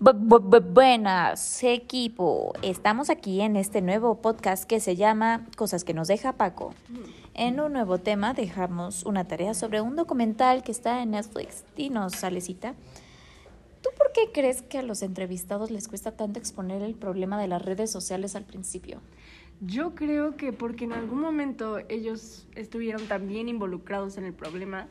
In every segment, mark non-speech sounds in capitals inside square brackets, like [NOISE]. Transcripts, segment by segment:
buenas, equipo. Estamos aquí en este nuevo podcast que se llama Cosas que nos deja Paco. En un nuevo tema dejamos una tarea sobre un documental que está en Netflix. Dinos, Salecita, ¿tú por qué crees que a los entrevistados les cuesta tanto exponer el problema de las redes sociales al principio? Yo creo que porque en algún momento ellos estuvieron también involucrados en el problema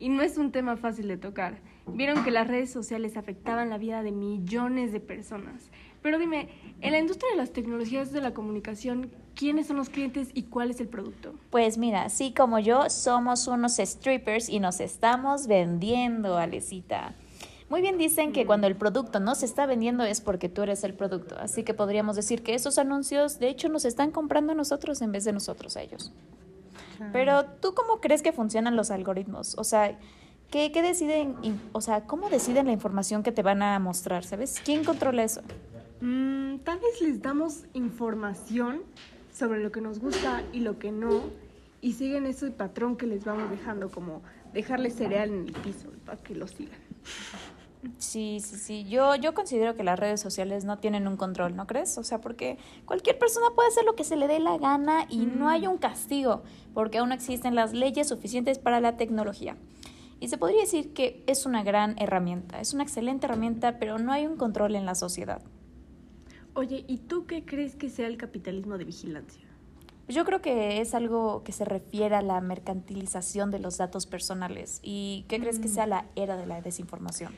y no es un tema fácil de tocar. Vieron que las redes sociales afectaban la vida de millones de personas. Pero dime, en la industria de las tecnologías de la comunicación, ¿quiénes son los clientes y cuál es el producto? Pues mira, así como yo, somos unos strippers y nos estamos vendiendo, Alecita. Muy bien dicen que cuando el producto no se está vendiendo es porque tú eres el producto. Así que podríamos decir que esos anuncios, de hecho, nos están comprando a nosotros en vez de nosotros a ellos. Pero tú cómo crees que funcionan los algoritmos? O sea, ¿qué, qué deciden? O sea, ¿cómo deciden la información que te van a mostrar? ¿Sabes? ¿Quién controla eso? Mm, tal vez les damos información sobre lo que nos gusta y lo que no y siguen ese patrón que les vamos dejando, como dejarles cereal en el piso para que lo sigan. Sí, sí, sí. Yo, yo considero que las redes sociales no tienen un control, ¿no crees? O sea, porque cualquier persona puede hacer lo que se le dé la gana y no hay un castigo, porque aún no existen las leyes suficientes para la tecnología. Y se podría decir que es una gran herramienta, es una excelente herramienta, pero no hay un control en la sociedad. Oye, ¿y tú qué crees que sea el capitalismo de vigilancia? Yo creo que es algo que se refiere a la mercantilización de los datos personales. ¿Y qué crees que sea la era de la desinformación?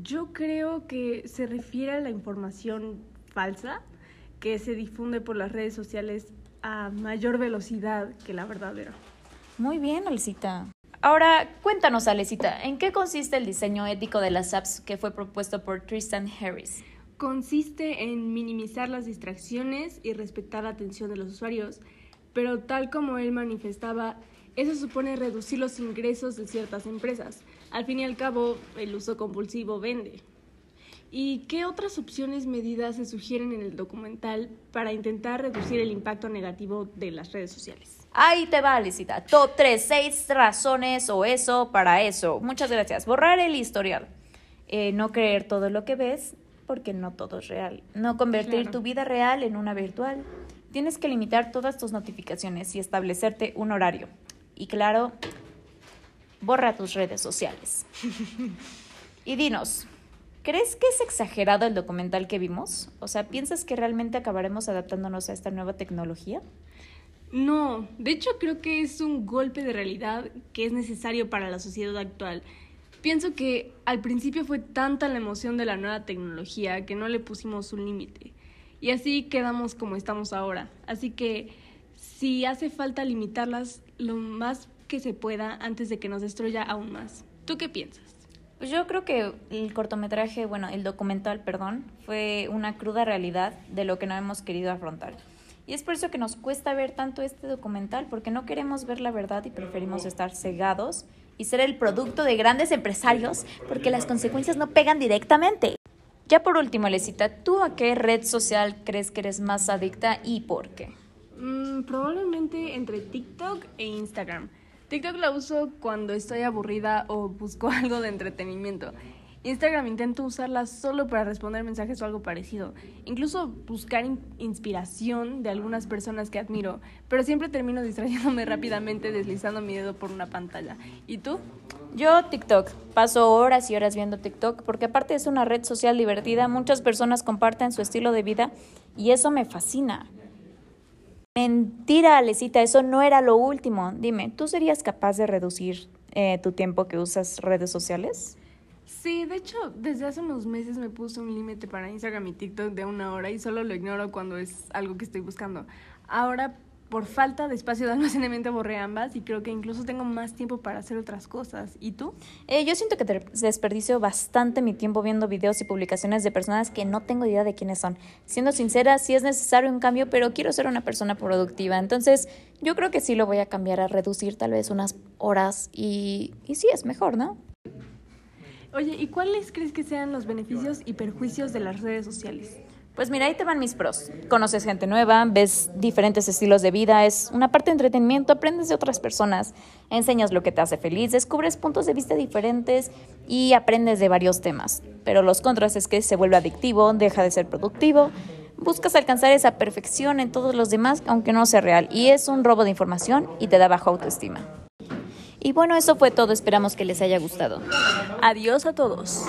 Yo creo que se refiere a la información falsa que se difunde por las redes sociales a mayor velocidad que la verdadera. Muy bien, Alecita. Ahora, cuéntanos, Alecita, ¿en qué consiste el diseño ético de las apps que fue propuesto por Tristan Harris? Consiste en minimizar las distracciones y respetar la atención de los usuarios, pero tal como él manifestaba, eso supone reducir los ingresos de ciertas empresas. Al fin y al cabo, el uso compulsivo vende. ¿Y qué otras opciones medidas se sugieren en el documental para intentar reducir el impacto negativo de las redes sociales? Ahí te va, Licita. Top 3, 6 razones o eso para eso. Muchas gracias. Borrar el historial. Eh, no creer todo lo que ves porque no todo es real. No convertir tu vida real en una virtual. Tienes que limitar todas tus notificaciones y establecerte un horario. Y claro, borra tus redes sociales. [LAUGHS] Y dinos, ¿crees que es exagerado el documental que vimos? O sea, ¿piensas que realmente acabaremos adaptándonos a esta nueva tecnología? No, de hecho creo que es un golpe de realidad que es necesario para la sociedad actual. Pienso que al principio fue tanta la emoción de la nueva tecnología que no le pusimos un límite. Y así quedamos como estamos ahora. Así que si hace falta limitarlas lo más que se pueda antes de que nos destruya aún más. ¿Tú qué piensas? Pues yo creo que el cortometraje, bueno, el documental, perdón, fue una cruda realidad de lo que no hemos querido afrontar. Y es por eso que nos cuesta ver tanto este documental, porque no queremos ver la verdad y preferimos estar cegados y ser el producto de grandes empresarios, porque las consecuencias no pegan directamente. Ya por último, Lesita, ¿tú a qué red social crees que eres más adicta y por qué? Mm, probablemente entre TikTok e Instagram. TikTok la uso cuando estoy aburrida o busco [LAUGHS] algo de entretenimiento. Instagram intento usarla solo para responder mensajes o algo parecido. Incluso buscar inspiración de algunas personas que admiro. Pero siempre termino distrayéndome [LAUGHS] rápidamente deslizando mi dedo por una pantalla. ¿Y tú? Yo TikTok. Paso horas y horas viendo TikTok porque aparte es una red social divertida. Muchas personas comparten su estilo de vida y eso me fascina. Mentira, Alecita, eso no era lo último. Dime, ¿tú serías capaz de reducir eh, tu tiempo que usas redes sociales? Sí, de hecho, desde hace unos meses me puse un límite para Instagram y TikTok de una hora y solo lo ignoro cuando es algo que estoy buscando. Ahora por falta de espacio de almacenamiento borré ambas y creo que incluso tengo más tiempo para hacer otras cosas. ¿Y tú? Eh, yo siento que desperdicio bastante mi tiempo viendo videos y publicaciones de personas que no tengo idea de quiénes son. Siendo sincera, sí es necesario un cambio, pero quiero ser una persona productiva. Entonces, yo creo que sí lo voy a cambiar a reducir tal vez unas horas y, y sí es mejor, ¿no? Oye, ¿y cuáles crees que sean los beneficios y perjuicios de las redes sociales? Pues mira, ahí te van mis pros. Conoces gente nueva, ves diferentes estilos de vida, es una parte de entretenimiento, aprendes de otras personas, enseñas lo que te hace feliz, descubres puntos de vista diferentes y aprendes de varios temas. Pero los contras es que se vuelve adictivo, deja de ser productivo, buscas alcanzar esa perfección en todos los demás, aunque no sea real, y es un robo de información y te da baja autoestima. Y bueno, eso fue todo, esperamos que les haya gustado. Adiós a todos.